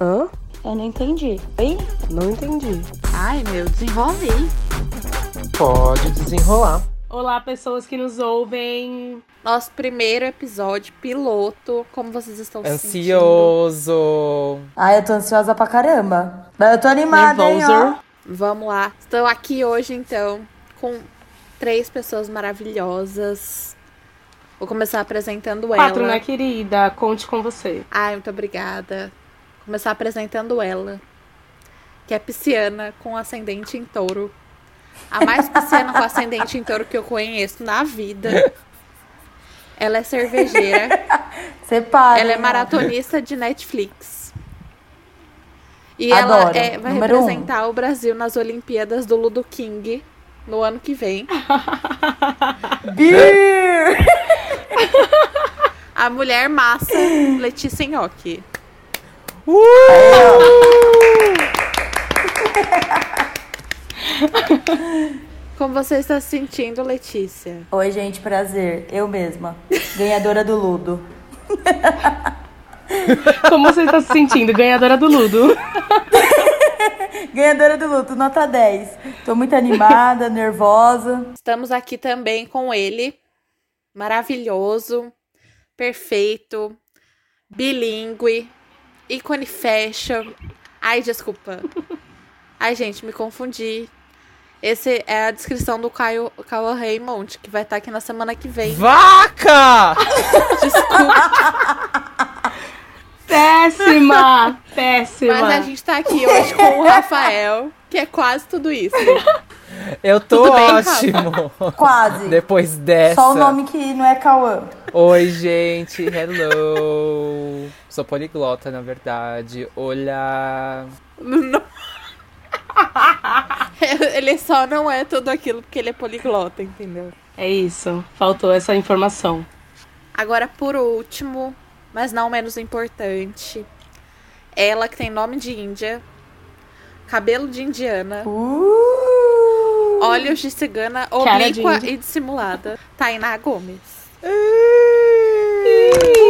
Hã? Eu não entendi. Oi? Não entendi. Ai, meu, desenvolvi. Pode desenrolar. Olá, pessoas que nos ouvem. Nosso primeiro episódio, piloto. Como vocês estão se sentindo? Ansioso. Ai, eu tô ansiosa pra caramba. Mas eu tô animada, hein, ó. Vamos lá. Estou aqui hoje, então, com três pessoas maravilhosas. Vou começar apresentando Quatro, ela. né, querida? Conte com você. Ai, muito obrigada. Começar apresentando ela. Que é pisciana com ascendente em touro. A mais pisciana com ascendente em touro que eu conheço na vida. Ela é cervejeira. Você para. Ela é ó. maratonista de Netflix. E Adoro. ela é- vai Número um. representar o Brasil nas Olimpíadas do Ludo King no ano que vem. Beer! A mulher massa, Letícia Nhoque. Como você está se sentindo, Letícia? Oi, gente, prazer. Eu mesma. Ganhadora do Ludo. Como você está se sentindo? Ganhadora do Ludo. Ganhadora do Ludo, nota 10. Tô muito animada, nervosa. Estamos aqui também com ele, maravilhoso, perfeito, bilíngue, ícone fashion. Ai, desculpa. Ai, gente, me confundi. Esse é a descrição do Caio, Caio Raymond, que vai estar aqui na semana que vem. Vaca! Desculpa, Péssima! Péssima. mas a gente tá aqui hoje com o Rafael, que é quase tudo isso. Eu tô Tudo bem, ótimo. Quase. Depois dessa. Só o nome que não é Cauã. Oi, gente. Hello. Sou poliglota, na verdade. Olá. Não. Ele só não é tudo aquilo porque ele é poliglota, entendeu? É isso. Faltou essa informação. Agora, por último, mas não menos importante, ela que tem nome de Índia, cabelo de indiana, Uh! Olhos de cigana, de oblíqua índia. e dissimulada, Tainá Gomes.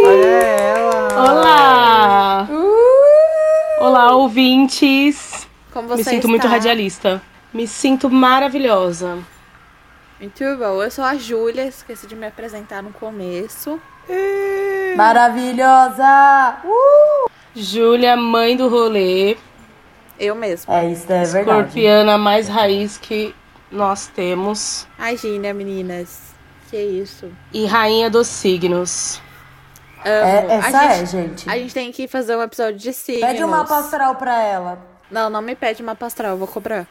Olha ela. Olá! Olá, ouvintes. Como Me você sinto está? muito radialista. Me sinto maravilhosa. Muito bom. Eu sou a Júlia, esqueci de me apresentar no começo. Maravilhosa! Uh! Júlia, mãe do rolê. Eu mesma. É, isso é verdade. Escorpiana mais raiz que nós temos. Ai, Gínia, meninas. Que isso. E rainha dos signos. Amo. É, essa a é, gente, gente. A gente tem que fazer um episódio de signos. Pede uma astral pra ela. Não, não me pede uma astral, eu vou cobrar.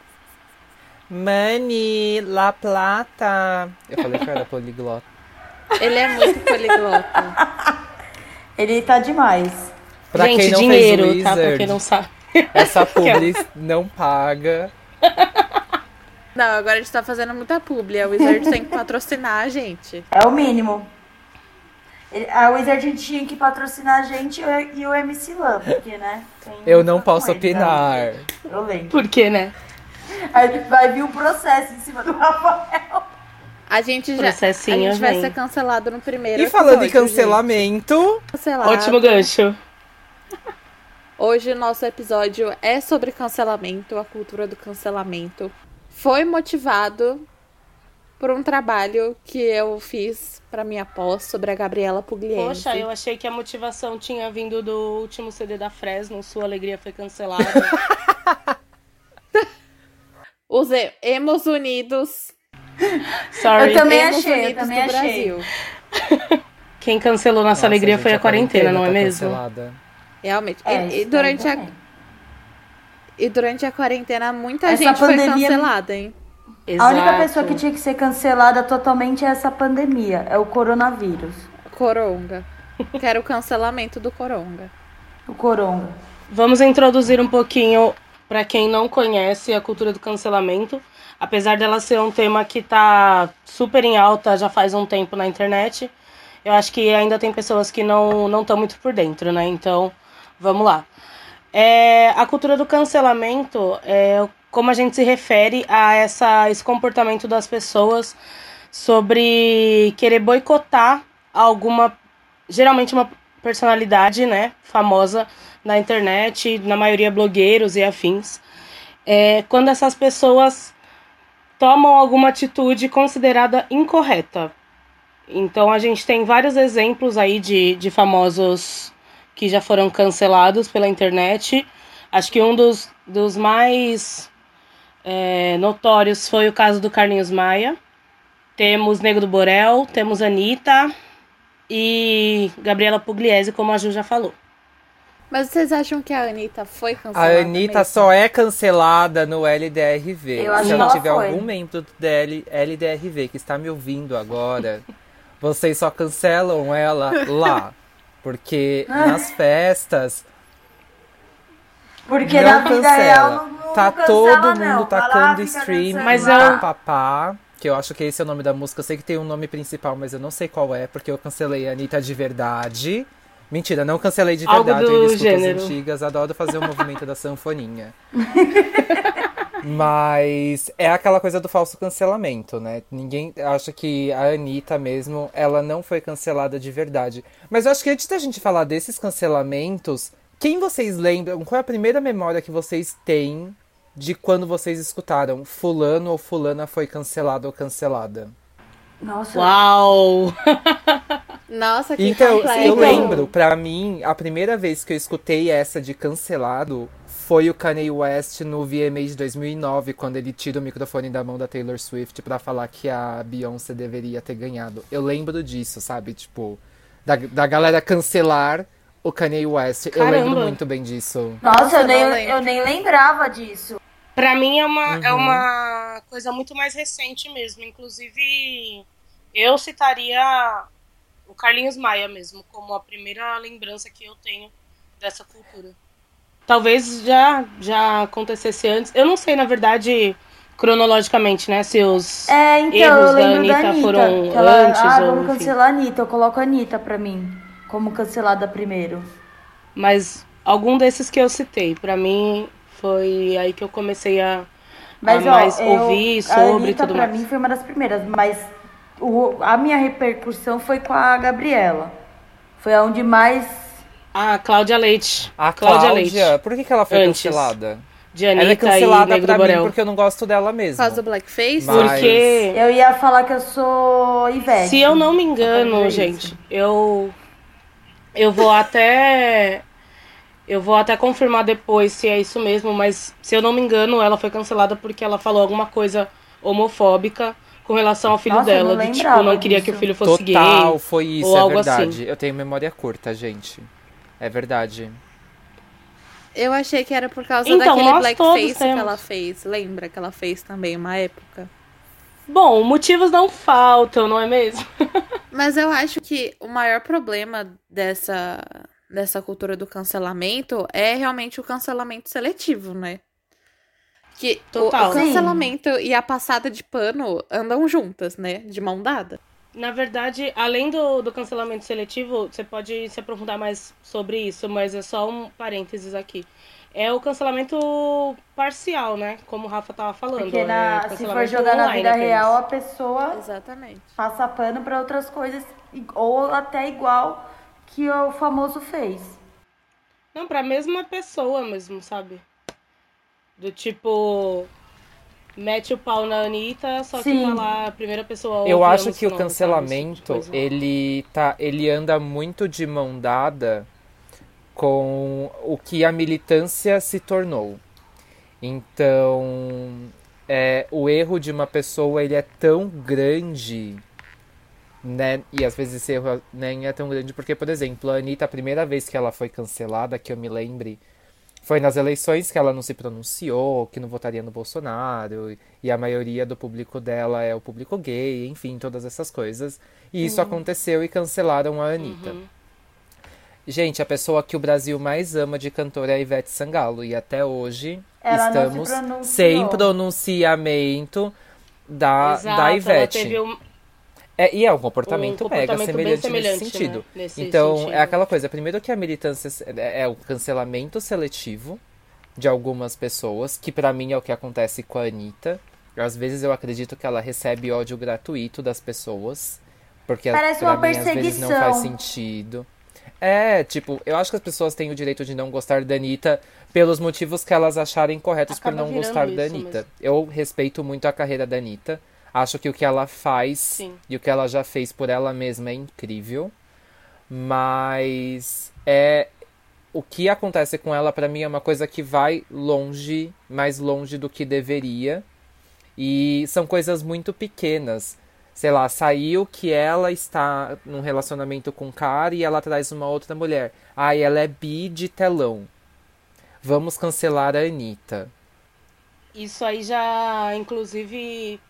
Mani, La Plata. Eu falei que eu era poliglota. Ele é muito poliglota. Ele tá demais. Pra Gente, quem não dinheiro, fez o tá? Pra Wizard, quem não sabe. essa publi não paga. Não, agora a gente tá fazendo muita publi. A Wizard tem que patrocinar a gente. É o mínimo. Ele- A Wizard tinha que patrocinar a gente e o MC Lan, porque, né? tem Eu não posso coisa, opinar. né? Eu lembro. Por quê, né? Aí vai vir um processo em cima do Rafael. A gente já. A gente vai ser cancelado no primeiro E falando em cancelamento. Cancelado. Ótimo gancho. Hoje o nosso episódio é sobre cancelamento, a cultura do cancelamento. Foi motivado por um trabalho que eu fiz pra minha pós sobre a Gabriela Pugliese. Poxa, eu achei que a motivação tinha vindo do último CD da Fresno, Sua Alegria Foi Cancelada. Os e- Emos Unidos. Sorry. Eu também Emos achei, eu Unidos também do achei. Brasil. Quem cancelou Nossa, Nossa, Alegria gente, foi a quarentena, não é tá mesmo? cancelada. Realmente. É, E- e, durante a, também. E durante a quarentena, muita Essa gente foi pandemia- cancelada, hein? A única Exato. pessoa que tinha que ser cancelada totalmente é essa pandemia, é o coronavírus. Coronga. Quero o cancelamento do Coronga. O coronga. Vamos introduzir um pouquinho para quem não conhece a cultura do cancelamento. Apesar dela ser um tema que tá super em alta já faz um tempo na internet, eu acho que ainda tem pessoas que não não estão muito por dentro, né? Então, vamos lá. É, a cultura do cancelamento é como a gente se refere a essa, esse comportamento das pessoas sobre querer boicotar alguma geralmente uma, personalidade, né, famosa na internet, na maioria blogueiros e afins, é quando essas pessoas tomam alguma atitude considerada incorreta. Então a gente tem vários exemplos aí de, de famosos que já foram cancelados pela internet. Acho que um dos, dos mais é, notórios foi o caso do Carlinhos Maia. Temos Nego do Borel, temos Anitta e Gabriela Pugliese, como a Ju já falou. Mas vocês acham que a Anitta foi A cancelada? Anitta mesmo? só é cancelada no LDRV. Eu acho Se ela tiver foi. algum membro do DL LDRV que está me ouvindo agora, vocês só cancelam ela lá. Porque nas festas Porque não na vida cancela. real não, não tá cancela, todo não. mundo lá, tacando stream, Mas eu- papá, que eu acho que esse é o nome da música. Eu sei que tem um nome principal, mas eu não sei qual é, porque eu cancelei a Anitta de verdade. Mentira, não cancelei de Algo verdade, eu do escuto gênero. as antigas, adoro fazer o movimento da sanfoninha. Mas é aquela coisa do falso cancelamento, né? Ninguém acha que a Anitta mesmo, ela não foi cancelada de verdade. Mas eu acho que antes da gente falar desses cancelamentos, quem vocês lembram? Qual é a primeira memória que vocês têm de quando vocês escutaram fulano ou fulana foi cancelado ou cancelada? Nossa, Uau! Nossa, que Então, complexo. eu lembro, pra mim, a primeira vez que eu escutei essa de cancelado foi o Kanye West no VMA de 2009, quando ele tira o microfone da mão da Taylor Swift pra falar que a Beyoncé deveria ter ganhado. Eu lembro disso, sabe? Tipo, da, da galera cancelar o Kanye West. Eu Caramba. lembro muito bem disso. Nossa, eu, nem, eu nem lembrava disso. Pra mim é uma, é Uhum. uma coisa muito mais recente mesmo. Inclusive, eu citaria o Carlinhos Maia mesmo, como a primeira lembrança que eu tenho dessa cultura. Talvez já, já acontecesse antes. Eu não sei, na verdade, cronologicamente, né? Se os. É, então, Erros eu da lembro da Anitta Anitta. foram ela, antes ah, ou, vamos enfim. cancelar a Anitta. Eu coloco a Anitta pra mim, como cancelada primeiro. Mas algum desses que eu citei, pra mim, foi aí que eu comecei a, Mas, a ó, mais eu- ouvir sobre e Anitta tudo pra mais. mim foi uma das primeiras, mas o, a minha repercussão foi com a Gabriela. Foi aonde mais... Ah, Cláudia Leite. A Cláudia Cláudia, Leite. por que, que ela foi Antes. cancelada? De ela é e cancelada pra mim Borel. porque eu não gosto dela Por mesmo. causa do Blackface? Mas- Porque, Eu ia falar que eu sou Ivete. se eu não me engano, dizer gente, eu eu vou até eu vou até confirmar depois se é isso mesmo, mas se eu não me engano, ela foi cancelada porque ela falou alguma coisa homofóbica com relação ao filho Nossa, eu dela, não de tipo, não queria que o disso. filho fosse Total, gay. foi isso, ou é algo verdade. assim. Eu tenho memória curta, gente. É verdade. Eu achei que era por causa Então, daquele Blackface que temos. ela fez. Lembra que ela fez também uma época? Bom, motivos não faltam, não é mesmo? Mas eu acho que o maior problema dessa, dessa cultura do cancelamento é realmente o cancelamento seletivo, né? Que o- Total. o, cancelamento e a passada de pano andam juntas, né? De mão dada. Na verdade, além do, do cancelamento seletivo, você pode se aprofundar mais sobre isso, mas é só um parênteses aqui. É o cancelamento parcial, né? Como o Rafa tava falando. Porque é na- se for jogar na online vida apenas. real, a pessoa Exatamente. passa pano pra outras coisas, ou até igual que o famoso fez. Não, pra mesma pessoa mesmo, sabe? Do tipo. Mete o pau na Anitta, só que Sim. tá lá a primeira pessoa. Eu acho que o sabe? Tipo cancelamento, ele tá, ele anda muito de mão dada com o que a militância se tornou. Então, é, o erro de uma pessoa, ele é tão grande, né? E às vezes esse erro nem é tão grande porque, por exemplo, a Anitta, a primeira vez que ela foi cancelada, que eu me lembre, foi nas eleições que ela não se pronunciou, que não votaria no Bolsonaro, e a maioria do público dela é o público gay, enfim, todas essas coisas. E isso aconteceu e cancelaram a Anitta. Uhum. Gente, a pessoa que o Brasil mais ama de cantora é a Ivete Sangalo, e até hoje Ela se estamos sem pronunciamento da, Exato, da ela Ivete. teve um, É, e é um comportamento, Um mega comportamento bem semelhante, semelhante, nesse sentido. né? Nesse então, sentido. é aquela coisa, primeiro que a militância é, é o cancelamento seletivo de algumas pessoas, que pra mim é o que acontece com a Anitta. Às vezes eu acredito que ela recebe ódio gratuito das pessoas, porque Parece pra uma mim às vezes não faz perseguição. sentido. É, tipo, eu acho que as pessoas têm o direito de não gostar da Anitta pelos motivos que elas acharem corretos Acaba por não gostar da Anitta. mesmo. Eu respeito muito a carreira da Anitta. Acho que o que ela faz Sim. e o que ela já fez por ela mesma é incrível. Mas é o que acontece com ela pra mim é uma coisa que vai longe, mais longe do que deveria. E são coisas muito pequenas. Sei lá, saiu que ela está num relacionamento com um cara e ela traz uma outra mulher. Ah, e ela é bi de telão. Vamos cancelar a Anitta. Isso aí já, inclusive,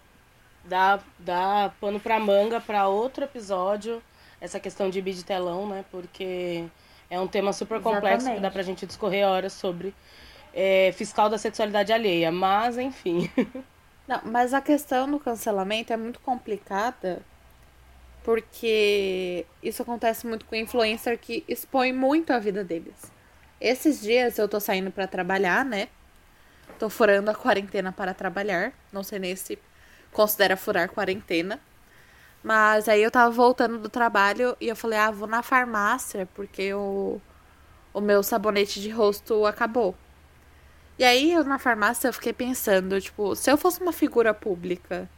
dá, dá pano pra manga pra outro episódio, essa questão de bid telão, né? Porque é um tema super complexo que Exatamente. dá pra gente discorrer horas sobre é, fiscal da sexualidade alheia. Mas, enfim. Não, mas a questão do cancelamento é muito complicada porque isso acontece muito com influencer que expõe muito a vida deles. Esses dias eu tô saindo pra trabalhar, né? Tô furando a quarentena para trabalhar. Não sei nem se considera furar quarentena. Mas aí eu tava voltando do trabalho e eu falei, ah, vou na farmácia porque o, o meu sabonete de rosto acabou. E aí eu na farmácia eu fiquei pensando, tipo, se eu fosse uma figura pública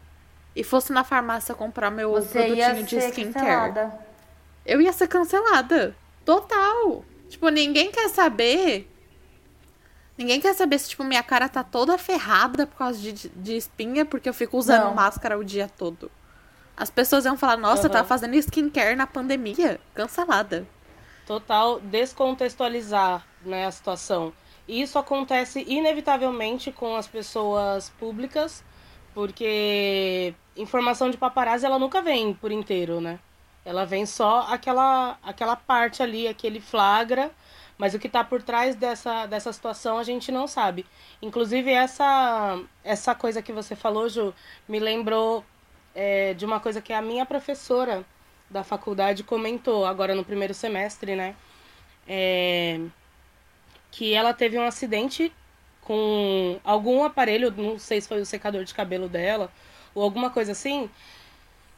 e fosse na farmácia comprar meu Você produtinho de skincare, cancelada. eu ia ser cancelada. Total. Tipo, ninguém quer saber. Ninguém quer saber se, tipo, minha cara tá toda ferrada por causa de, de espinha, porque eu fico usando Não. máscara o dia todo. As pessoas iam falar, nossa, Aham. tá fazendo skincare na pandemia. Cancelada. Total descontextualizar né, a situação. E isso acontece inevitavelmente com as pessoas públicas, porque informação de paparazzi ela nunca vem por inteiro, né? Ela vem só aquela, aquela parte ali, aquele flagra, mas o que tá por trás dessa, dessa situação a gente não sabe. Inclusive, essa, essa coisa que você falou, Ju, me lembrou é, de uma coisa que a minha professora da faculdade comentou agora no primeiro semestre, né? É, que ela teve um acidente com algum aparelho, não sei se foi o secador de cabelo dela ou alguma coisa assim,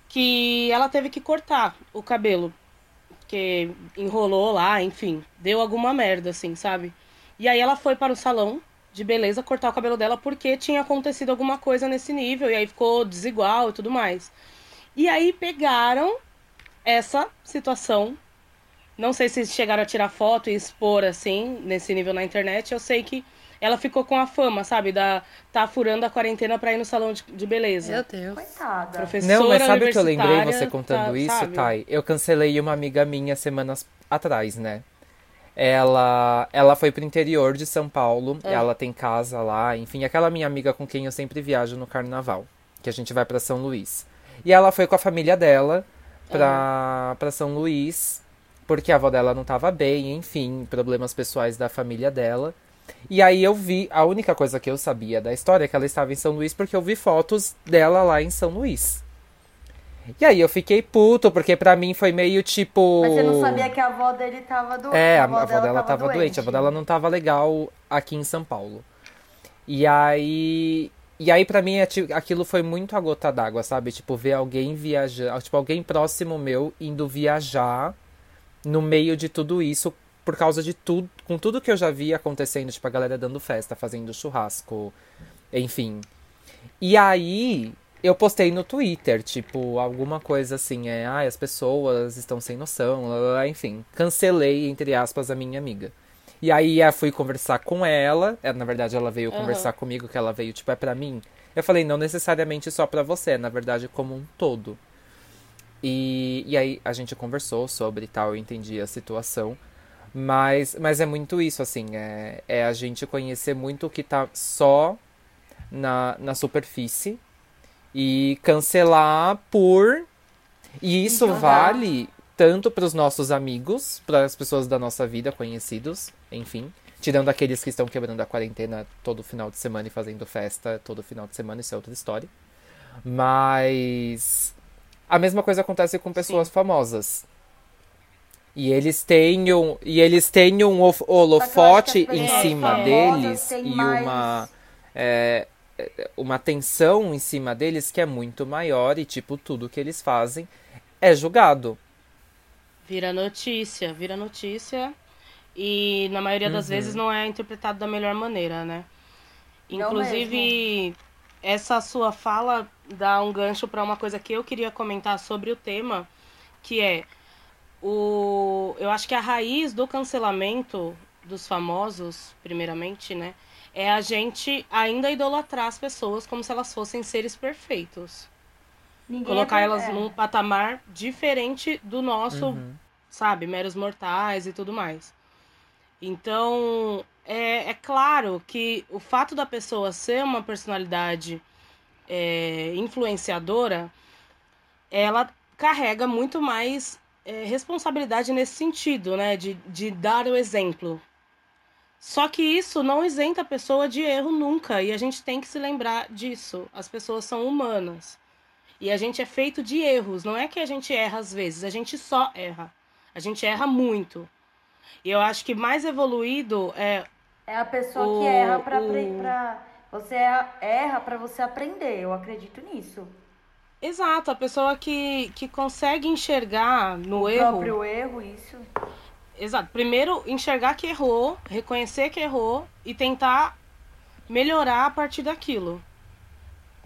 que ela teve que cortar o cabelo, porque enrolou lá, enfim, deu alguma merda assim, sabe? E aí ela foi para o salão de beleza cortar o cabelo dela porque tinha acontecido alguma coisa nesse nível e aí ficou desigual e tudo mais. E aí pegaram essa situação não sei se chegaram a tirar foto e expor assim, nesse nível na internet. Eu sei que ela ficou com a fama, sabe? Da tá furando a quarentena pra ir no salão de, de beleza. Meu Deus. Coitada. Professora Não, mas sabe o que eu lembrei você contando tá, isso, sabe? Thay? Eu cancelei uma amiga minha semanas atrás, né? Ela, ela foi pro interior de São Paulo, É. ela tem casa lá, enfim, aquela minha amiga com quem eu sempre viajo no carnaval, que a gente vai pra São Luís. E ela foi com a família dela pra, pra São Luís, porque a avó dela não tava bem, enfim, problemas pessoais da família dela. E aí eu vi, a única coisa que eu sabia da história é que ela estava em São Luís porque eu vi fotos dela lá em São Luís. E aí eu fiquei puto, porque pra mim foi meio tipo. Mas você não sabia que a avó dele tava doente. É, a, avó dela tava doente. A avó dela não tava legal aqui em São Paulo. E aí. E aí, pra mim, aquilo foi muito a gota d'água, sabe? Tipo, ver alguém viajar. Tipo, alguém próximo meu indo viajar no meio de tudo isso, por causa de tudo. Com tudo que eu já vi acontecendo, tipo, a galera dando festa, fazendo churrasco, enfim. E aí, eu postei no Twitter, tipo, alguma coisa assim, é, ah, as pessoas estão sem noção, lá, lá, lá, enfim. Cancelei, entre aspas, a minha amiga. E aí eu fui conversar com ela, é, na verdade ela veio Aham. conversar comigo, que ela veio, tipo, é pra mim. Eu falei, não necessariamente só pra você, é, na verdade como um todo. E, e aí a gente conversou sobre tal, eu entendi a situação. Mas, mas é muito isso, assim, é, é a gente conhecer muito o que tá só na, na superfície e cancelar por. E isso Então, vale tanto para os nossos amigos, para as pessoas da nossa vida, conhecidos, enfim. Tirando aqueles que estão quebrando a quarentena todo final de semana e fazendo festa todo final de semana, isso é outra história. Mas a mesma coisa acontece com pessoas famosas. E eles têm um, e eles têm um of- holofote em cima deles e mais- uma é, é, uma tensão em cima deles que é muito maior e tipo tudo que eles fazem é julgado. Vira notícia, vira notícia. E na maioria das Uhum. vezes não é interpretado da melhor maneira, né? Não Inclusive, essa sua fala dá um gancho para uma coisa que eu queria comentar sobre o tema, que é o eu acho que a raiz do cancelamento dos famosos, primeiramente, né, é a gente ainda idolatrar as pessoas como se elas fossem seres perfeitos. Ninguém Colocar é- elas é. num patamar diferente do nosso, Uhum. sabe, meros mortais e tudo mais. Então, é, é claro que o fato da pessoa ser uma personalidade é, influenciadora, ela carrega muito mais é, responsabilidade nesse sentido, né? De, de dar o exemplo. Só que isso não isenta a pessoa de erro nunca, e a gente tem que se lembrar disso. As pessoas são humanas. E a gente é feito de erros. Não é que a gente erra às vezes, a gente só erra. A gente erra muito. E eu acho que mais evoluído é. É a pessoa O- que erra pra, o- pra- Você erra pra você aprender, eu acredito nisso. Exato, a pessoa que, que consegue enxergar no o erro. próprio erro, isso. Exato. Primeiro, enxergar que errou, reconhecer que errou e tentar melhorar a partir daquilo.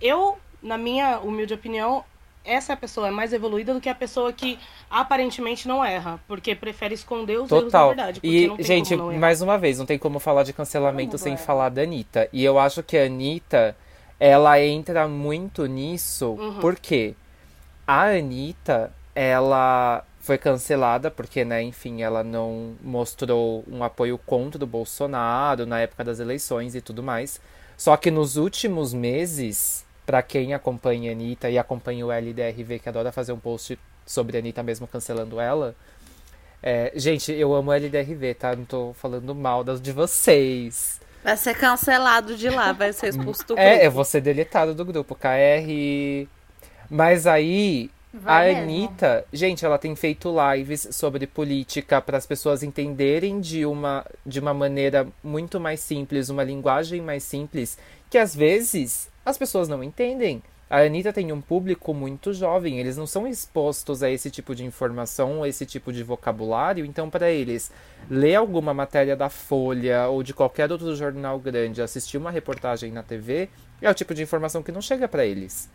Eu, na minha humilde opinião, essa é a pessoa mais evoluída do que a pessoa que aparentemente não erra, porque prefere esconder os erros da Total. verdade. Porque E, não tem gente, como não errar. mais uma vez, não tem como falar de cancelamento sem é? falar da Anitta. E eu acho que a Anitta, ela entra muito nisso, Uhum. porque a Anitta, ela foi cancelada porque, né, enfim, ela não mostrou um apoio contra o Bolsonaro na época das eleições e tudo mais. Só que nos últimos meses, pra quem acompanha a Anitta e acompanha o LDRV, que adora fazer um post sobre a Anitta mesmo cancelando ela, é, gente, eu amo o LDRV, tá? Não tô falando mal das de vocês. Vai ser cancelado de lá, vai ser expulso do grupo. É, eu vou ser deletado do grupo, KR. Mas aí, Vai a mesmo. Anitta, gente, ela tem feito lives sobre política para as pessoas entenderem de uma, de uma maneira muito mais simples, uma linguagem mais simples, que às vezes as pessoas não entendem. A Anitta tem um público muito jovem, eles não são expostos a esse tipo de informação, a esse tipo de vocabulário, então para eles ler alguma matéria da Folha ou de qualquer outro jornal grande, assistir uma reportagem na TV, é o tipo de informação que não chega para eles.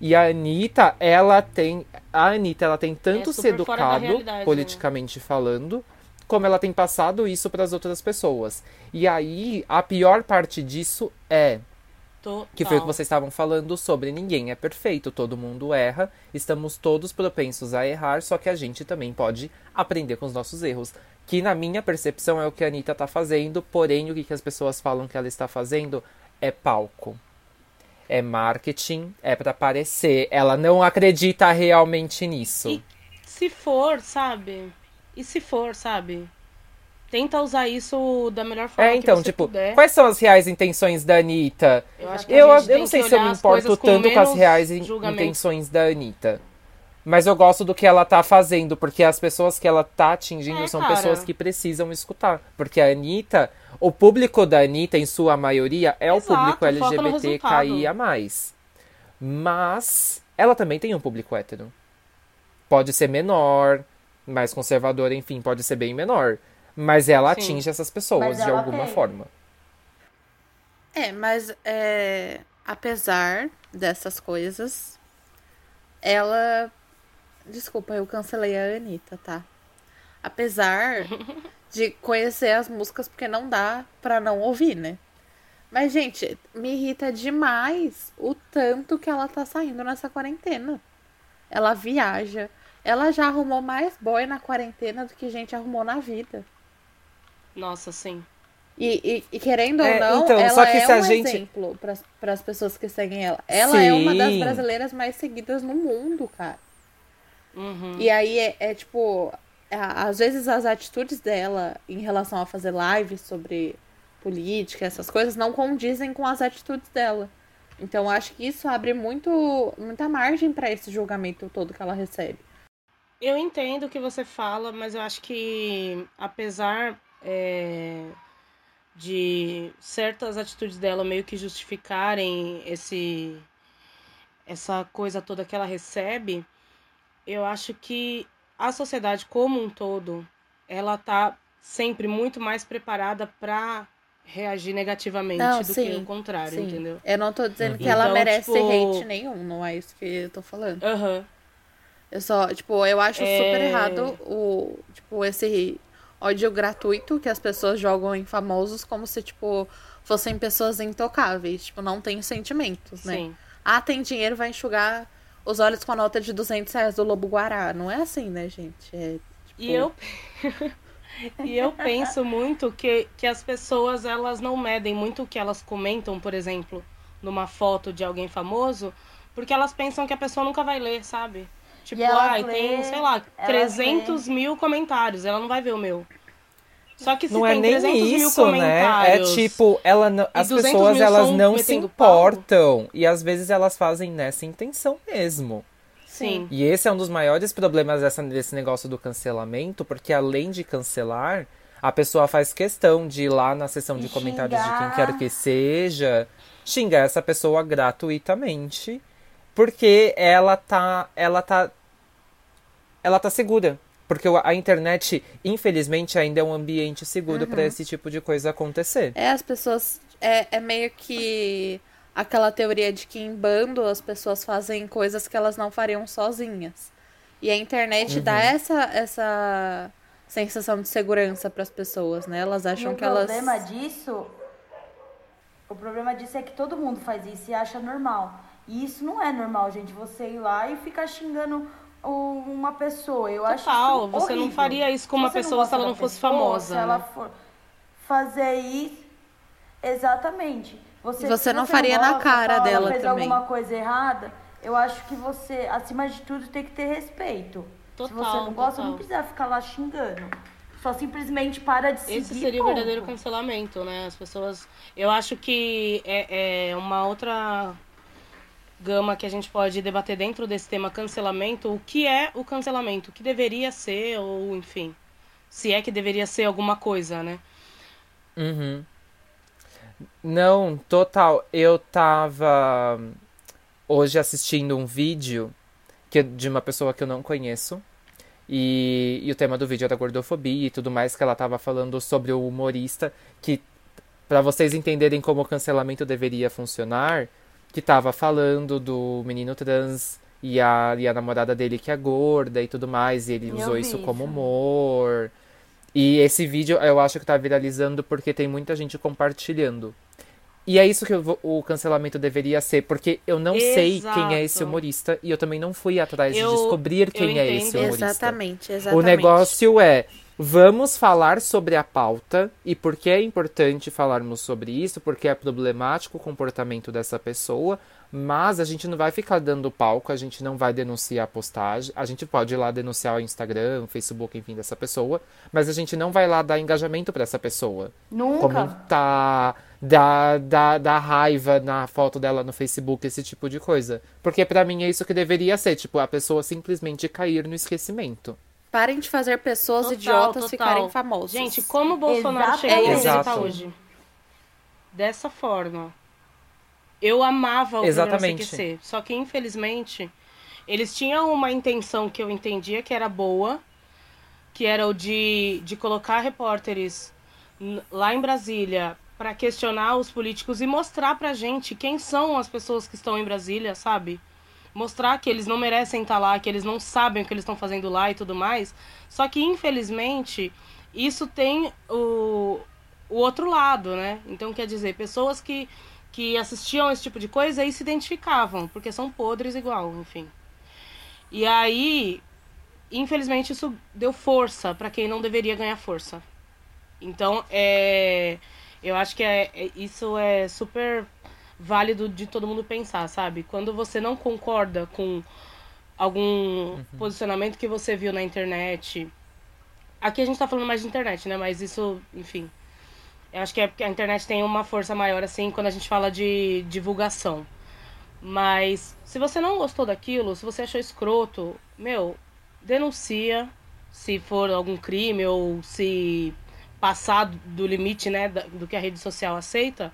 E a Anitta, ela tem. A Anitta, ela tem tanto É se educado, né? politicamente falando, como ela tem passado isso para as outras pessoas. E aí, a pior parte disso é Total. que foi o que vocês estavam falando sobre ninguém é perfeito, todo mundo erra, estamos todos propensos a errar, só que a gente também pode aprender com os nossos erros. Que na minha percepção é o que a Anitta tá fazendo, porém o que que as pessoas falam que ela está fazendo é palco. É marketing, é pra aparecer. Ela não acredita realmente nisso. E se for, sabe? E se for, sabe? Tenta usar isso da melhor forma É, então, que você tipo, puder. quais são as reais intenções da Anitta? Eu, acho que Eu, eu não sei se eu me importo coisas com tanto com as reais julgamento. intenções da Anitta. Mas eu gosto do que ela tá fazendo, porque as pessoas que ela tá atingindo É, são cara. pessoas que precisam escutar. Porque a Anitta, o público da Anitta, em sua maioria, é o Exato, público foca no LGBTQIA+. Mas ela também tem um público hétero. Pode ser menor, mais conservador, enfim, pode ser bem menor. Mas ela Sim. atinge essas pessoas Mas de alguma tem. forma. É, mas é, apesar dessas coisas, ela. Desculpa, eu cancelei a Anitta, tá? Apesar de conhecer as músicas, porque não dá pra não ouvir, né? Mas, gente, me irrita demais o tanto que ela tá saindo nessa quarentena. Ela viaja. Ela já arrumou mais boy na quarentena do que gente arrumou na vida. Nossa, sim. E, e- e querendo É, ou não, então, ela só que é se a um gente- exemplo para as pessoas que seguem ela. Ela é uma das Sim. brasileiras mais seguidas no mundo, cara. Uhum. E aí é, é, tipo, às vezes as atitudes dela em relação a fazer lives sobre política, essas coisas, não condizem com as atitudes dela. Então acho que isso abre muito, muita margem para esse julgamento todo que ela recebe. Eu entendo o que você fala, mas eu acho que apesar é, de certas atitudes dela meio que justificarem esse essa coisa toda que ela recebe, eu acho que a sociedade como um todo, ela tá sempre muito mais preparada para reagir negativamente Não, do sim, que o contrário, Sim. entendeu? Eu não tô dizendo que Então, ela merece tipo- hate nenhum, não é isso que eu tô falando. Aham. Eu só, tipo, eu acho É. super errado o, tipo, esse ódio gratuito que as pessoas jogam em famosos como se, tipo, fossem pessoas intocáveis. Tipo, não tem sentimentos, né? Sim. Ah, tem dinheiro, vai enxugar os olhos com a nota de 200 reais do Lobo Guará. Não é assim, né, gente? É, tipo, E eu E eu penso muito que, que as pessoas elas não medem muito o que elas comentam, por exemplo, numa foto de alguém famoso, porque elas pensam que a pessoa nunca vai ler, sabe? Tipo, E ai, tem, lê, sei lá, elas 300 mil comentários, ela não vai ver o meu. Só que se Não é tem nem 300 mil isso, né? É tipo, ela não- as 200 pessoas elas não se importam e às vezes elas fazem nessa intenção mesmo. Sim. E esse é um dos maiores problemas dessa, desse negócio do cancelamento, porque além de cancelar, a pessoa faz questão de ir lá na seção de E comentários de quem xingar. quer que seja, xingar essa pessoa gratuitamente, porque ela tá, ela tá, ela tá segura. Porque o- a internet, infelizmente, ainda é um ambiente seguro Uhum. pra esse tipo de coisa acontecer. É, as pessoas. É, é meio que aquela teoria de que em bando as pessoas fazem coisas que elas não fariam sozinhas. E a internet dá essa, essa sensação de segurança para as pessoas, né? Elas acham o que elas. problema disso. O problema disso é que todo mundo faz isso e acha normal. E isso não é normal, gente. Você ir lá e ficar xingando o- uma pessoa. Eu acho Total, você não horrível. faria isso com uma você não pessoa se gosta ela não fosse pessoa, famosa, Se ela né? for fazer isso. Exatamente. Você, Você não faria não na gosta, cara fala, dela fez também. alguma coisa errada. Eu acho que você, acima de tudo, tem que ter respeito. se você Total, não gosta, total. não precisa ficar lá xingando. Só simplesmente para de seguir. Esse seria o ponto. verdadeiro cancelamento, né? As pessoas. Eu acho que é, é uma outra gama que a gente pode debater dentro desse tema cancelamento. O que é o cancelamento? O que deveria ser, ou enfim. Se é que deveria ser alguma coisa, né? Uhum. Não, total. Eu tava hoje assistindo um vídeo que, de uma pessoa que eu não conheço. E, e o tema do vídeo era gordofobia e tudo mais, que ela tava falando sobre o humorista, que, pra vocês entenderem como o cancelamento deveria funcionar, que tava falando do menino trans e a, e a namorada dele que é gorda e tudo mais, e ele Eu usou isso isso. como humor. E esse vídeo eu acho que tá viralizando porque tem muita gente compartilhando. E é isso que eu o cancelamento deveria ser, porque eu não sei quem é esse Exato. humorista e eu também não fui atrás Eu- de descobrir quem é esse humorista. Exatamente, O exatamente. negócio é, vamos falar sobre a pauta e por que é importante falarmos sobre isso, porque é problemático o comportamento dessa pessoa, mas a gente não vai ficar dando palco, a gente não vai denunciar a postagem, a gente pode ir lá denunciar o Instagram, o Facebook, enfim, dessa pessoa, mas a gente não vai lá dar engajamento pra essa pessoa. Nunca. Comentar, dar, dar, dar raiva na foto dela no Facebook, esse tipo de coisa. Porque pra mim é isso que deveria ser, tipo, a pessoa simplesmente cair no esquecimento. Parem de fazer pessoas Total, idiotas total. ficarem famosas. Gente, como o Bolsonaro Exato. chegou onde ele tá hoje? Dessa forma. Eu amava o Exatamente. programa CQC, só que infelizmente eles tinham uma intenção que eu entendia que era boa, que era o de, de colocar repórteres lá em Brasília para questionar os políticos e mostrar pra gente quem são as pessoas que estão em Brasília, sabe? Mostrar que eles não merecem estar lá, que eles não sabem o que eles estão fazendo lá e tudo mais. Só que, infelizmente, isso tem o, o outro lado, né? Então, quer dizer, pessoas que, que assistiam esse tipo de coisa e se identificavam, porque são podres igual, enfim. E aí, infelizmente, isso deu força para quem não deveria ganhar força. Então, é, eu acho que é, é- isso é super válido de todo mundo pensar, sabe? Quando você não concorda com algum posicionamento que você viu na internet. Aqui a gente tá falando mais de internet, né? Mas isso, enfim. Eu acho que é porque a internet tem uma força maior, assim, quando a gente fala de divulgação. Mas se você não gostou daquilo, se você achou escroto, meu, denuncia se for algum crime ou se passar do limite, né, do que a rede social aceita.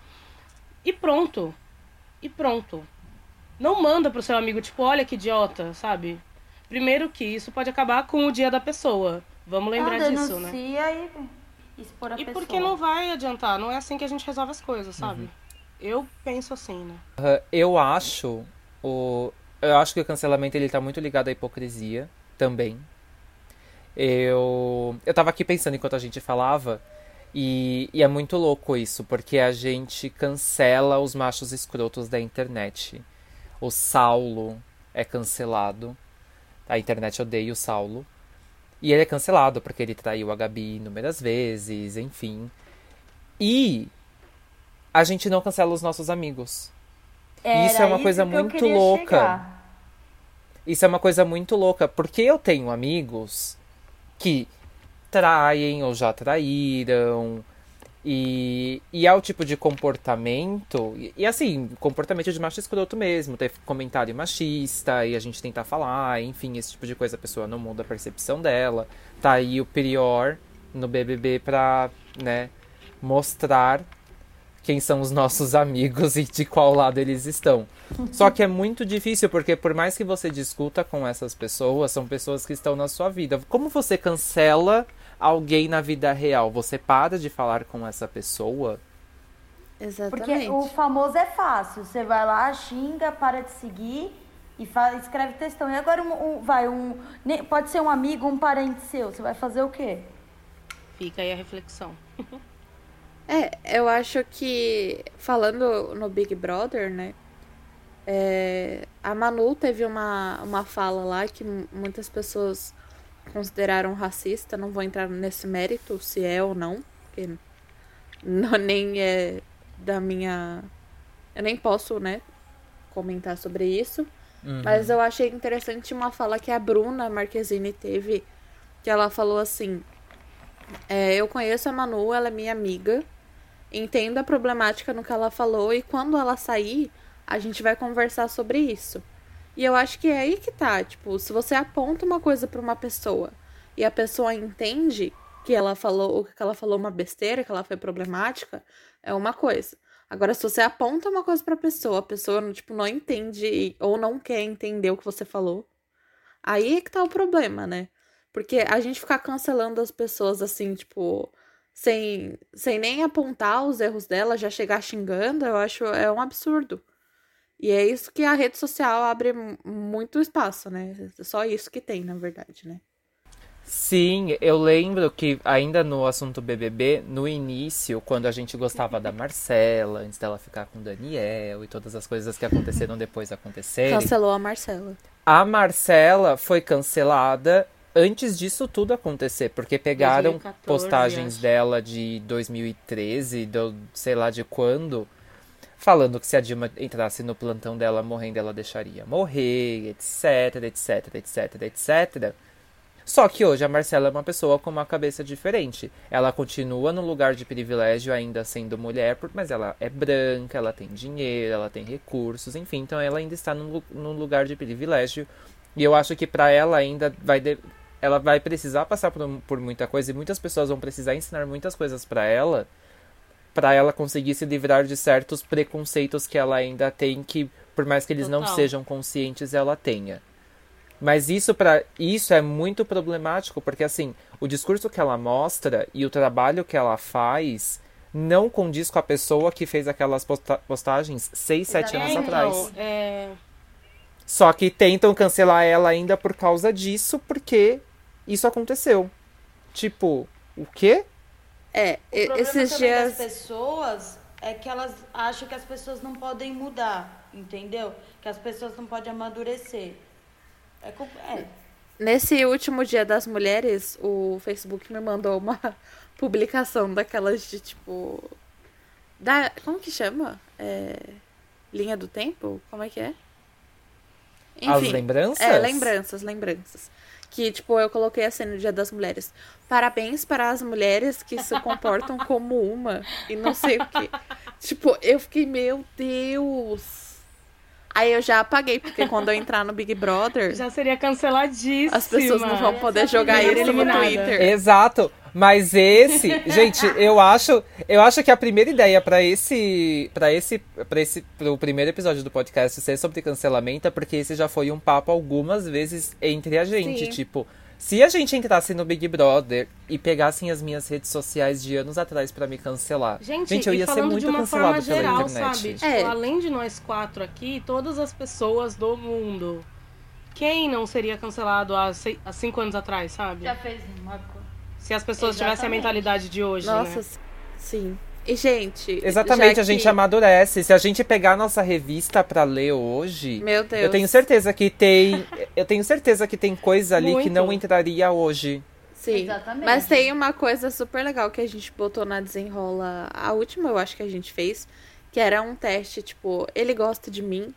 E pronto. E pronto. Não manda pro seu amigo, tipo, olha que idiota, sabe? primeiro que isso pode acabar com o dia da pessoa. Vamos lembrar disso, né? e expor a E pessoa. porque não vai adiantar, não é assim que a gente resolve as coisas, sabe? Eu penso assim, né? Ah, Eu acho o eu acho que o cancelamento ele tá muito ligado à hipocrisia também. Eu eu tava aqui pensando enquanto a gente falava e, e é muito louco isso, porque a gente cancela os machos escrotos da internet. O Saulo é cancelado. A internet odeia o Saulo. E ele é cancelado porque ele traiu a Gabi inúmeras vezes, enfim. E a gente não cancela os nossos amigos. Era Isso é uma coisa que eu muito louca. chegar. Isso é uma coisa muito louca, porque eu tenho amigos que traem ou já traíram. E, e é o tipo de comportamento. E, e assim, comportamento de macho escroto mesmo. Ter comentário machista e a gente tentar falar, enfim, esse tipo de coisa. A pessoa não muda a percepção dela. Tá aí o Prior no BBB pra, né, mostrar quem são os nossos amigos e de qual lado eles estão. Só que é muito difícil, porque por mais que você discuta com essas pessoas, são pessoas que estão na sua vida. Como você cancela alguém na vida real? Você para de falar com essa pessoa? Exatamente. Porque o famoso é fácil. Você vai lá, xinga, para de seguir e fala, escreve textão. E agora um, um- vai um. Pode ser um amigo, um parente seu. Você vai fazer o quê? Fica aí a reflexão. É, eu acho que falando no Big Brother, né? é, a Manu teve uma, uma fala lá que muitas pessoas consideraram racista. Não vou entrar nesse mérito, se é ou não, porque não, nem é da minha. Eu nem posso, né, comentar sobre isso. Mas eu achei interessante uma fala que a Bruna Marquezine teve, que ela falou assim: é, Eu conheço a Manu, ela é minha amiga, entendo a problemática no que ela falou e quando ela sair, a gente vai conversar sobre isso. E eu acho que é aí que tá, tipo, se você aponta uma coisa pra uma pessoa e a pessoa entende que ela falou, que ela falou uma besteira, que ela foi problemática, é uma coisa. Agora, se você aponta uma coisa pra pessoa, a pessoa, tipo, não entende ou não quer entender o que você falou, aí é que tá o problema, né? Porque a gente ficar cancelando as pessoas assim, tipo, sem, sem nem apontar os erros dela, já chegar xingando, eu acho é um absurdo. E é isso que a rede social abre mu- muito espaço, né? Só isso que tem, na verdade, né? Sim, eu lembro que ainda no assunto BBB, no início, quando a gente gostava da Marcela, antes dela ficar com o Daniel e todas as coisas que aconteceram depois acontecerem, Cancelou a Marcela. a Marcela foi cancelada antes disso tudo acontecer, porque pegaram 2014, postagens acho. dela de 2013, do sei lá de quando, falando que se a Dilma entrasse no plantão dela morrendo, ela deixaria morrer, etc, etc, etc, etc. Só que hoje a Marcela é uma pessoa com uma cabeça diferente. Ela continua no lugar de privilégio, ainda sendo mulher, mas ela é branca, ela tem dinheiro, ela tem recursos, enfim, então ela ainda está no lugar de privilégio. E eu acho que pra ela ainda vai de- ela vai precisar passar por, por muita coisa e muitas pessoas vão precisar ensinar muitas coisas pra ela, pra ela conseguir se livrar de certos preconceitos que ela ainda tem que, por mais que eles não Total. sejam conscientes, ela tenha. Mas isso para isso é muito problemático, porque assim, o discurso que ela mostra e o trabalho que ela faz não condiz com a pessoa que fez aquelas posta- postagens 6, 7 anos atrás. É, Só que tentam cancelar ela ainda por causa disso, porque isso aconteceu. Tipo, o quê? É, O problema esses também dias. das pessoas é que elas acham que as pessoas não podem mudar, entendeu? Que as pessoas não podem amadurecer. É, é. Nesse último dia das mulheres, o Facebook me mandou uma publicação daquelas de tipo. Da, como que chama? É, linha do tempo? Como é que é? As lembranças? É, lembranças, lembranças. Que, tipo, eu coloquei assim no Dia das Mulheres. Parabéns para as mulheres que se comportam como uma e não sei o quê. Tipo, eu fiquei, meu Deus. Aí eu já apaguei, porque quando eu entrar no Big Brother, já seria canceladíssima. as pessoas não vão poder jogar isso no. Twitter. Exato. Mas esse, gente, eu acho, eu acho que a primeira ideia para esse, para esse, para esse, pro primeiro episódio do podcast ser sobre cancelamento é porque esse já foi um papo algumas vezes entre a gente, Sim. tipo, se a gente entrasse no Big Brother e pegassem as minhas redes sociais de anos atrás pra me cancelar, Gente, eu e ia ser muito de uma cancelado forma pela geral, internet. sabe? Tipo, É. além de nós quatro aqui, todas as pessoas do mundo. Quem não seria cancelado há, sei- há cinco anos atrás, sabe? Já fez uma coisa. Se as pessoas tivessem a Exatamente. mentalidade de hoje, Nossa, né? sim. E, gente. Exatamente, a gente que- amadurece. Se a gente pegar a nossa revista pra ler hoje, Meu Deus. eu tenho certeza que tem, eu tenho certeza que tem coisa ali que Muito. não entraria hoje. Sim. Exatamente. Mas tem uma coisa super legal que a gente botou na desenrola. A última eu acho que a gente fez. Que era um teste, tipo, ele gosta de mim.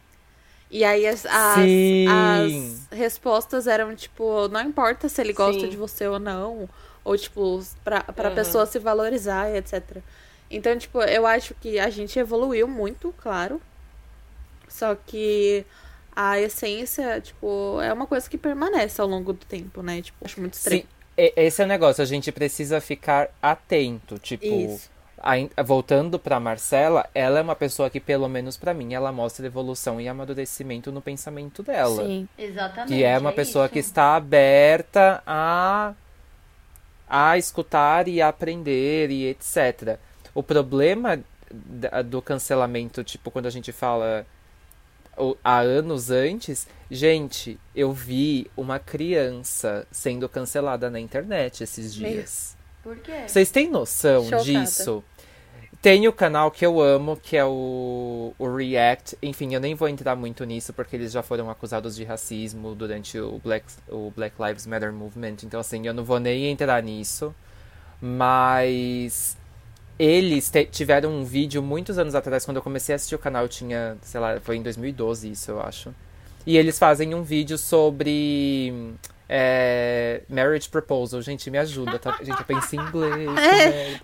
E aí as, as, as respostas eram, tipo, não importa se ele gosta Sim. de você ou não. Ou, tipo, pra, pra Aham. pessoa se valorizar e etc. Então, tipo, eu acho que a gente evoluiu muito, claro. Só que a essência, tipo, é uma coisa que permanece ao longo do tempo, né? Tipo, acho muito estranho. Sim, esse é o negócio, a gente precisa ficar atento, tipo, Isso. voltando pra Marcela, ela é uma pessoa que pelo menos pra mim ela mostra evolução e amadurecimento no pensamento dela. Sim. Exatamente. Que é uma pessoa isso. que está aberta a a escutar e a aprender e etc. O problema do cancelamento, tipo, quando a gente fala há anos antes, gente, eu vi uma criança sendo cancelada na internet esses dias. Por quê? Vocês têm noção Chocada. disso? Tem o canal que eu amo, que é o, o React. Enfim, eu nem vou entrar muito nisso, porque eles já foram acusados de racismo durante o Black, o Black Lives Matter Movement. Então, assim, eu não vou nem entrar nisso. Mas eles tiveram um vídeo muitos anos atrás, quando eu comecei a assistir o canal, eu tinha, sei lá, foi em 2012 isso, eu acho. E eles fazem um vídeo sobre é, marriage proposal. Gente, me ajuda, tá? Gente, eu penso em inglês.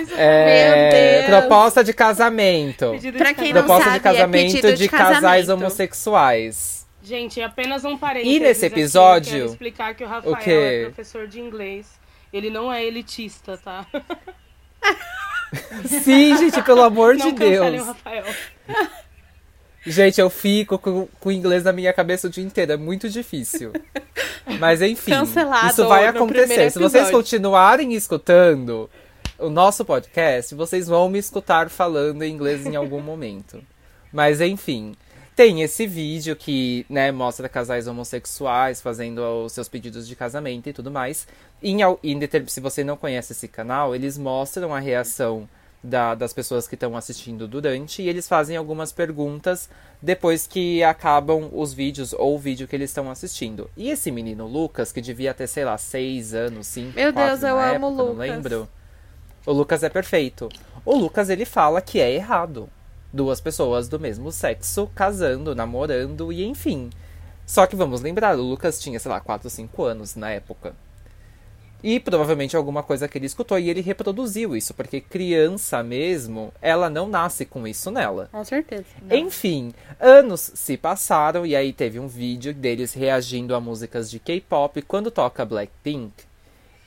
isso É, Meu Deus. proposta de casamento. pedido Pra quem não Proposta sabe, de casamento é pedido de, de casais casamento. homossexuais. Gente, apenas um parênteses. E nesse aqui, episódio, eu quero explicar que o Rafael o é professor de inglês. Ele não é elitista, tá? Sim, gente, pelo amor não de cancelem o Deus. Rafael. Gente, eu fico com, com o inglês na minha cabeça o dia inteiro. É muito difícil. Mas enfim, Cancelado isso vai acontecer. Se vocês continuarem escutando o nosso podcast, vocês vão me escutar falando em inglês em algum momento. Mas enfim, tem esse vídeo que né, mostra casais homossexuais fazendo os seus pedidos de casamento e tudo mais. Em, em se você não conhece esse canal, eles mostram a reação da- das pessoas que estão assistindo durante e eles fazem algumas perguntas depois que acabam os vídeos ou o vídeo que eles estão assistindo. E esse menino Lucas, que devia ter, sei lá, seis anos, cinco, Meu quatro Deus, eu na amo o época, não Lucas. lembro. O Lucas é perfeito. O Lucas, ele fala que é errado. Duas pessoas do mesmo sexo casando, namorando e enfim. Só que vamos lembrar, o Lucas tinha, sei lá, 4 ou 5 anos na época. E provavelmente alguma coisa que ele escutou e ele reproduziu isso, porque criança mesmo, ela não nasce com isso nela. Com certeza. Enfim, anos se passaram e aí teve um vídeo deles reagindo a músicas de K-pop. Quando toca Blackpink,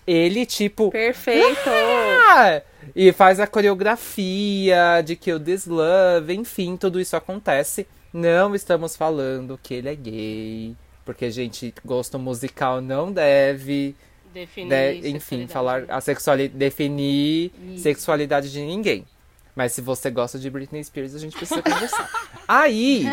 ele tipo. Perfeito. "Ah!" E faz a coreografia de Kill This Love, enfim, tudo isso acontece. Não estamos falando que ele é gay, porque, gente, gosto musical não deve Definir. né, enfim, falar a sexualidade, definir Isso. sexualidade de ninguém. Mas se você gosta de Britney Spears, a gente precisa conversar. Aí,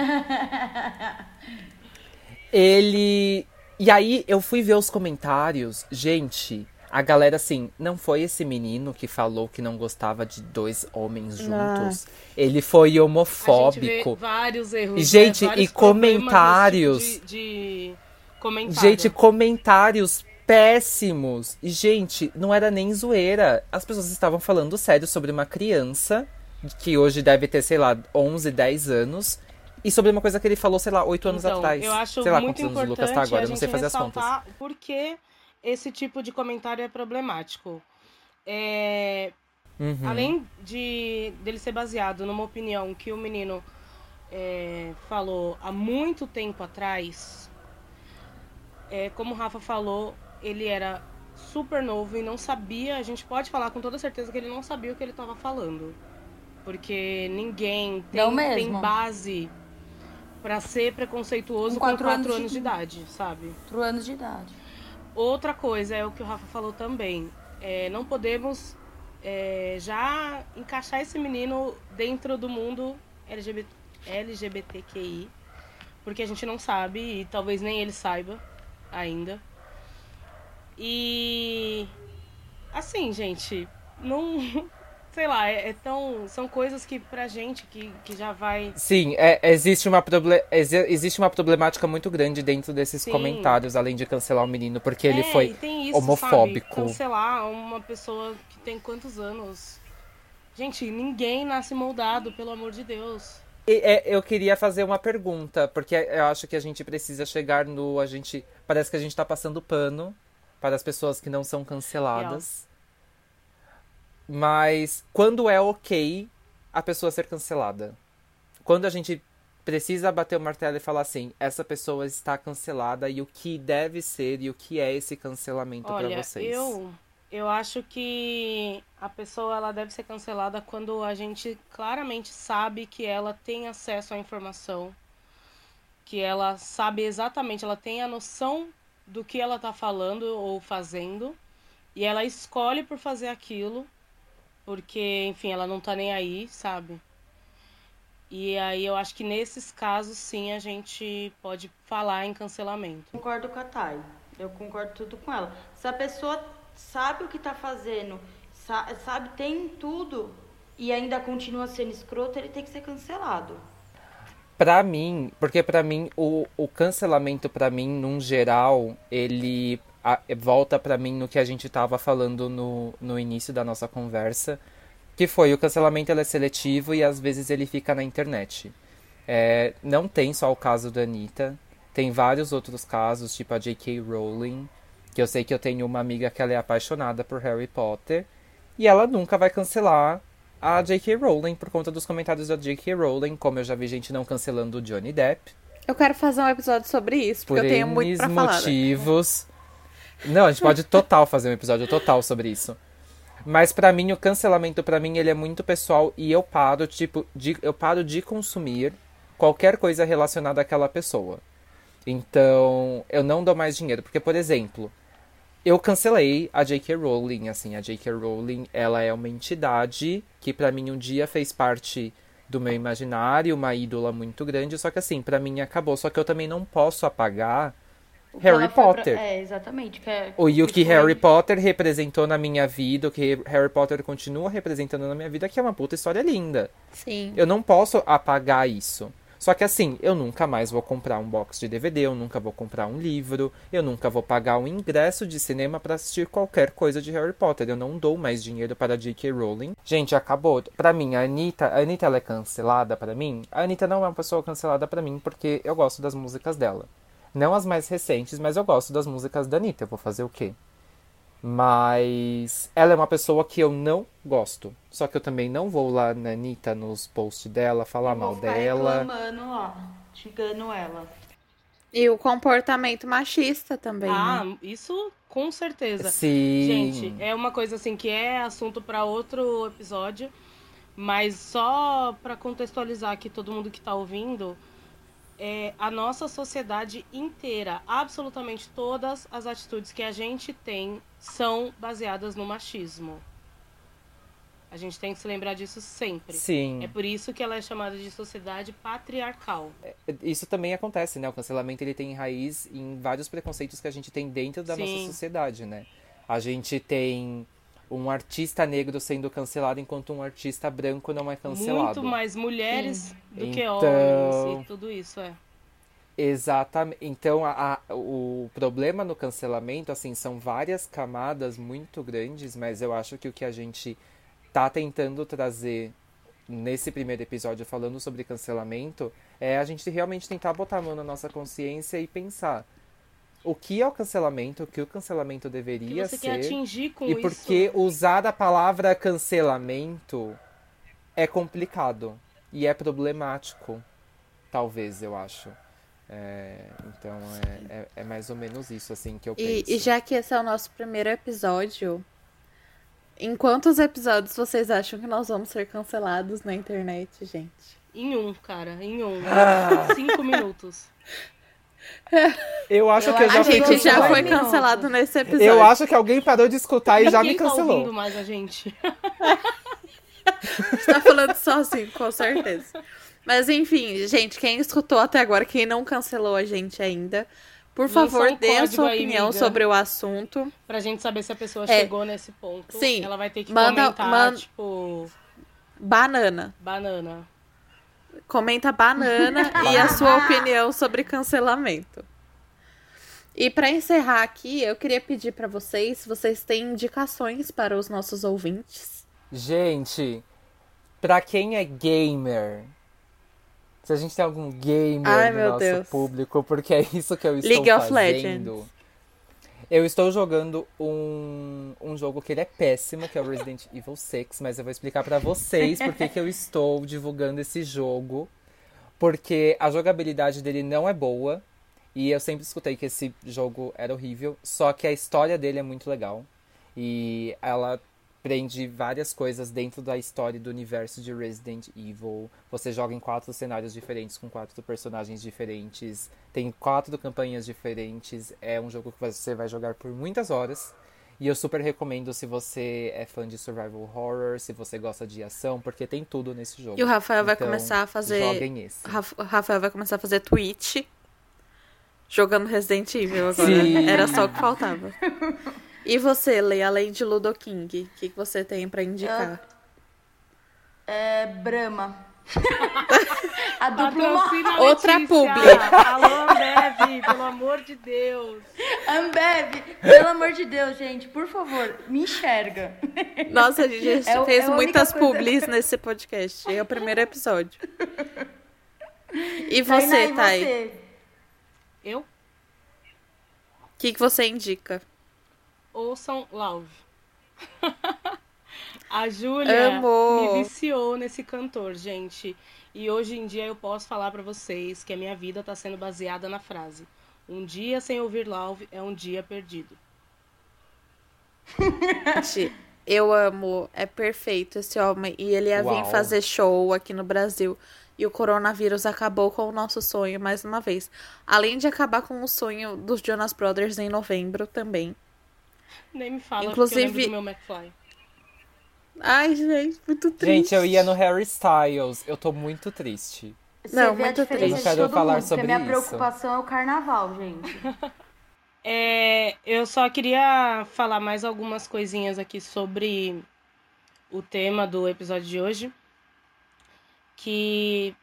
ele. E aí eu fui ver os comentários. Gente, a galera assim, não foi esse menino que falou que não gostava de dois homens juntos. Ele foi A gente vê homofóbico. vários erros. E, gente, né? Vários e comentários. tipo de, de comentário. Gente, comentários péssimos. E, gente, não era nem zoeira. As pessoas estavam falando sério sobre uma criança que hoje deve ter, sei lá, 11, 10 anos. E sobre uma coisa que ele falou, sei lá, 8 anos então, atrás. Eu acho sei lá muito quantos anos o importante Lucas tá agora, não sei fazer as contas. ressaltar por que esse tipo de comentário é problemático. É, Uhum. Além de dele ser baseado numa opinião que o menino é, falou há muito tempo atrás, é, como o Rafa falou, ele era super novo e não sabia, a gente pode falar com toda certeza que ele não sabia o que ele estava falando. Porque ninguém tem, tem base pra ser preconceituoso Com com quatro 4 anos anos, de de idade, sabe? 4 anos de idade. Outra coisa é o que o Rafa falou também. É, não podemos é, já encaixar esse menino dentro do mundo LGBT, LGBTQI, porque a gente não sabe e talvez nem ele saiba ainda. E assim, gente, não. Sei lá, é, é tão. São coisas que pra gente que, que já vai. Sim, é, existe, uma proble exi- existe uma problemática muito grande dentro desses Sim. comentários, além de cancelar o menino, porque ele É, foi e tem isso, homofóbico. Sabe? Cancelar uma pessoa que tem quantos anos? Gente, ninguém nasce moldado, pelo amor de Deus. E, é, eu queria fazer uma pergunta, porque eu acho que a gente precisa chegar no. A gente. Parece que a gente tá passando pano para as pessoas que não são canceladas. Mas quando é ok a pessoa ser cancelada? Quando a gente precisa bater o martelo e falar assim, essa pessoa está cancelada e o que deve ser e o que é esse cancelamento para vocês? eu eu acho que a pessoa ela deve ser cancelada quando a gente claramente sabe que ela tem acesso à informação, que ela sabe exatamente, ela tem a noção do que ela tá falando ou fazendo, e ela escolhe por fazer aquilo, porque, enfim, ela não tá nem aí, sabe? E aí eu acho que nesses casos sim a gente pode falar em cancelamento. Concordo com a Thay. Eu concordo tudo com ela. Se a pessoa sabe o que tá fazendo, sa- sabe, tem tudo e ainda continua sendo escroto, ele tem que ser cancelado. Pra mim, porque pra mim o, o cancelamento pra mim, num geral, ele a- volta pra mim no que a gente tava falando no, no início da nossa conversa, que foi o cancelamento é seletivo e às vezes ele fica na internet. É, não tem só o caso da Anitta, tem vários outros casos, tipo a J.K. Rowling, que eu sei que eu tenho uma amiga que ela é apaixonada por Harry Potter, e ela nunca vai cancelar a J.K. Rowling por conta dos comentários da J.K. Rowling, como eu já vi gente não cancelando o Johnny Depp, Eu quero fazer um episódio sobre isso, porque por eu tenho muito pra falar. né? motivos. Não, a gente pode total fazer um episódio total sobre isso. Mas pra mim o cancelamento pra mim ele é muito pessoal e eu paro tipo de, eu paro de consumir qualquer coisa relacionada àquela pessoa. Então, eu não dou mais dinheiro, porque por exemplo, eu cancelei a J.K. Rowling, assim, a J.K. Rowling, ela é uma entidade que pra mim um dia fez parte do meu imaginário, uma ídola muito grande, só que assim, pra mim acabou, só que eu também não posso apagar O Harry foi pra- Potter. É, exatamente. Que é, o, e o que Harry Potter representou na minha vida, o que Harry Potter continua representando na minha vida, que é uma puta história linda. Sim. Eu não posso apagar isso. Só que assim, eu nunca mais vou comprar um box de DVD, eu nunca vou comprar um livro, eu nunca vou pagar um ingresso de cinema pra assistir qualquer coisa de Harry Potter. Eu não dou mais dinheiro para J.K. Rowling. Gente, acabou. Pra mim, a Anitta, a Anitta ela é cancelada pra mim? A Anitta não é uma pessoa cancelada pra mim porque eu gosto das músicas dela. Não as mais recentes, mas eu gosto das músicas da Anitta. Eu vou fazer o quê? Mas ela é uma pessoa que eu não gosto. Só que eu também não vou lá na Anitta, nos posts dela, falar mal dela. reclamando lá, xingando ela. E o comportamento machista também, Ah, né? isso com certeza. Sim. Gente, é uma coisa assim que é assunto para outro episódio, mas só para contextualizar aqui todo mundo que tá ouvindo, é, a nossa sociedade inteira, absolutamente todas as atitudes que a gente tem são baseadas no machismo. A gente tem que se lembrar disso sempre. Sim. É por isso que ela é chamada de sociedade patriarcal. Isso também acontece, né? O cancelamento ele tem raiz em vários preconceitos que a gente tem dentro da Sim. nossa sociedade, né? A gente tem um artista negro sendo cancelado enquanto um artista branco não é cancelado. Muito mais mulheres do que Então- homens e tudo isso, é. Exatamente. Então, a- a- o problema no cancelamento, assim, são várias camadas muito grandes, mas eu acho que o que a gente tá tentando trazer nesse primeiro episódio falando sobre cancelamento é a gente realmente tentar botar a mão na nossa consciência e pensar o que é o cancelamento, o que o cancelamento deveria você ser. quer atingir com E isso? porque usar a palavra cancelamento é complicado e é problemático, talvez, eu acho. É, então é, é, é mais ou menos isso assim que eu E, penso. e já que esse é o nosso primeiro episódio, em quantos episódios vocês acham que nós vamos ser cancelados na internet, gente? Em um, cara, em um. Ah. Cinco minutos. Eu acho Eu que eu já A gente já foi minutos. cancelado nesse episódio. Eu acho que alguém parou de escutar e já me tá cancelou. ouvindo mais a gente? tá falando sozinho, com certeza. Mas enfim, gente, quem escutou até agora, quem não cancelou a gente ainda, por favor, um dê a sua aí, opinião amiga. sobre o assunto. Pra gente saber se a pessoa É. chegou nesse ponto. Sim. Ela vai ter que Manda- comentar, man- tipo, Banana. banana. Comenta banana e a sua opinião sobre cancelamento. E pra encerrar aqui, eu queria pedir pra vocês se vocês têm indicações para os nossos ouvintes. Gente, pra quem é gamer, se a gente tem algum gamer Ai, no meu nosso Deus. público, porque é isso que eu estou League of fazendo. Legends. Eu estou jogando um, um jogo que ele é péssimo, que é o Resident Evil 6, mas eu vou explicar pra vocês por que eu estou divulgando esse jogo. Porque a jogabilidade dele não é boa, e eu sempre escutei que esse jogo era horrível, só que a história dele é muito legal. E ela prende várias coisas dentro da história do universo de Resident Evil. Você joga em quatro cenários diferentes, com quatro personagens diferentes. Tem quatro campanhas diferentes. É um jogo que você vai jogar por muitas horas. E eu super recomendo se você é fã de survival horror, se você gosta de ação, porque tem tudo nesse jogo. E o Rafael vai Então, começar a fazer. Joguem esse. O Rafael vai começar a fazer Twitch jogando Resident Evil agora. Sim. Era só o que faltava. E você, Lei, além de Ludo King, o que, que você tem pra indicar? É Brahma. a dupla Outra publi. Alô, Ambev, pelo amor de Deus. Ambev, pelo amor de Deus, gente, por favor, me enxerga. Nossa, a gente É o- fez é muitas coisa- publis nesse podcast. É o primeiro episódio. E Tainá, você, e Thay? você? Eu? O que, que você indica? Ouçam Love. A Júlia me viciou nesse cantor, gente. E hoje em dia eu posso falar pra vocês que a minha vida tá sendo baseada na frase: Um dia sem ouvir Love é um dia perdido. Gente, eu amo, é perfeito esse homem. E ele ia vir Uau. fazer show aqui no Brasil. E o coronavírus acabou com o nosso sonho mais uma vez. Além de acabar com o sonho dos Jonas Brothers em novembro também. Nem me fala, Inclusive- meu McFly. Ai, gente, muito triste. Gente, eu ia no Harry Styles. Eu tô muito triste. Você Não, muito triste. Eu quero falar mundo, porque sobre a minha isso. preocupação é o carnaval, gente. É, eu só queria falar mais algumas coisinhas aqui sobre o tema do episódio de hoje. Que,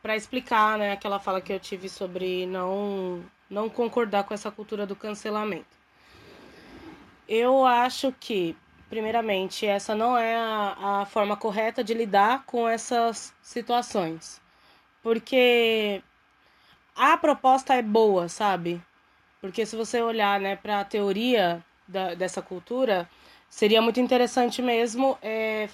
para explicar, né, aquela fala que eu tive sobre não, não concordar com essa cultura do cancelamento. Eu acho que, primeiramente, essa não é a, a forma correta de lidar com essas situações. Porque a proposta é boa, sabe? Porque se você olhar né, para a teoria da, dessa cultura, seria muito interessante mesmo é,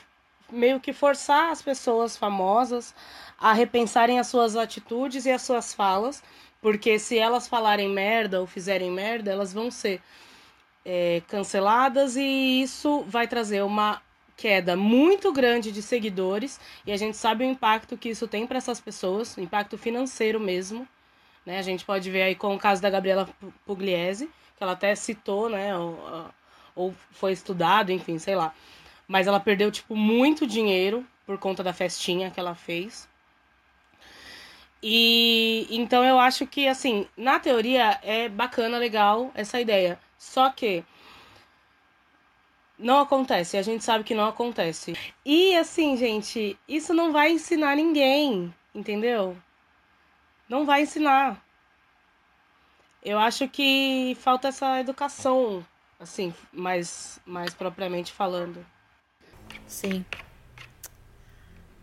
meio que forçar as pessoas famosas a repensarem as suas atitudes e as suas falas, porque se elas falarem merda ou fizerem merda, elas vão ser é, canceladas e isso vai trazer uma queda muito grande de seguidores e a gente sabe o impacto que isso tem para essas pessoas, impacto financeiro mesmo. Né? A gente pode ver aí com o caso da Gabriela Pugliese, que ela até citou, né? Ou, ou foi estudado, enfim, sei lá. Mas ela perdeu, tipo, muito dinheiro por conta da festinha que ela fez. E então eu acho que, assim, na teoria é bacana, legal essa ideia. Só que não acontece, a gente sabe que não acontece. E assim, gente, isso não vai ensinar ninguém, entendeu? Não vai ensinar. Eu acho que falta essa educação, assim, mais, mais propriamente falando. Sim.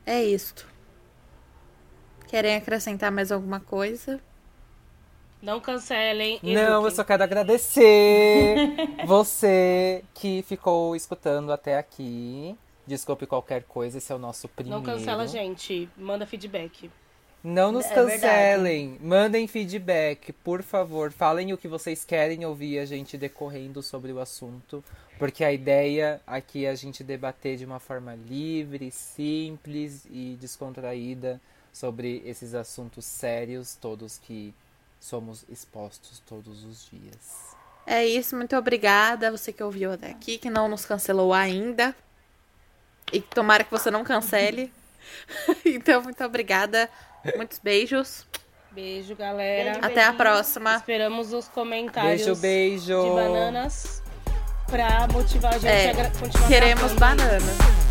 É isto. Querem acrescentar mais alguma coisa? Não cancelem. Não, eu só quero agradecer você que ficou escutando até aqui. Desculpe qualquer coisa, esse é o nosso primeiro. Não cancela a gente, manda feedback. Não nos É cancelem. Mandem feedback, por favor. Falem o que vocês querem ouvir a gente decorrendo sobre o assunto. Porque a ideia aqui é a gente debater de uma forma livre, simples e descontraída sobre esses assuntos sérios, todos que somos expostos todos os dias. É isso, muito obrigada. Você que ouviu até aqui, que não nos cancelou ainda. E tomara que você não cancele. então, muito obrigada. Muitos beijos. Beijo, galera. Beijo, Até a próxima. Esperamos os comentários Beijo, beijo. de bananas pra motivar a gente É, a continuar Queremos bananas.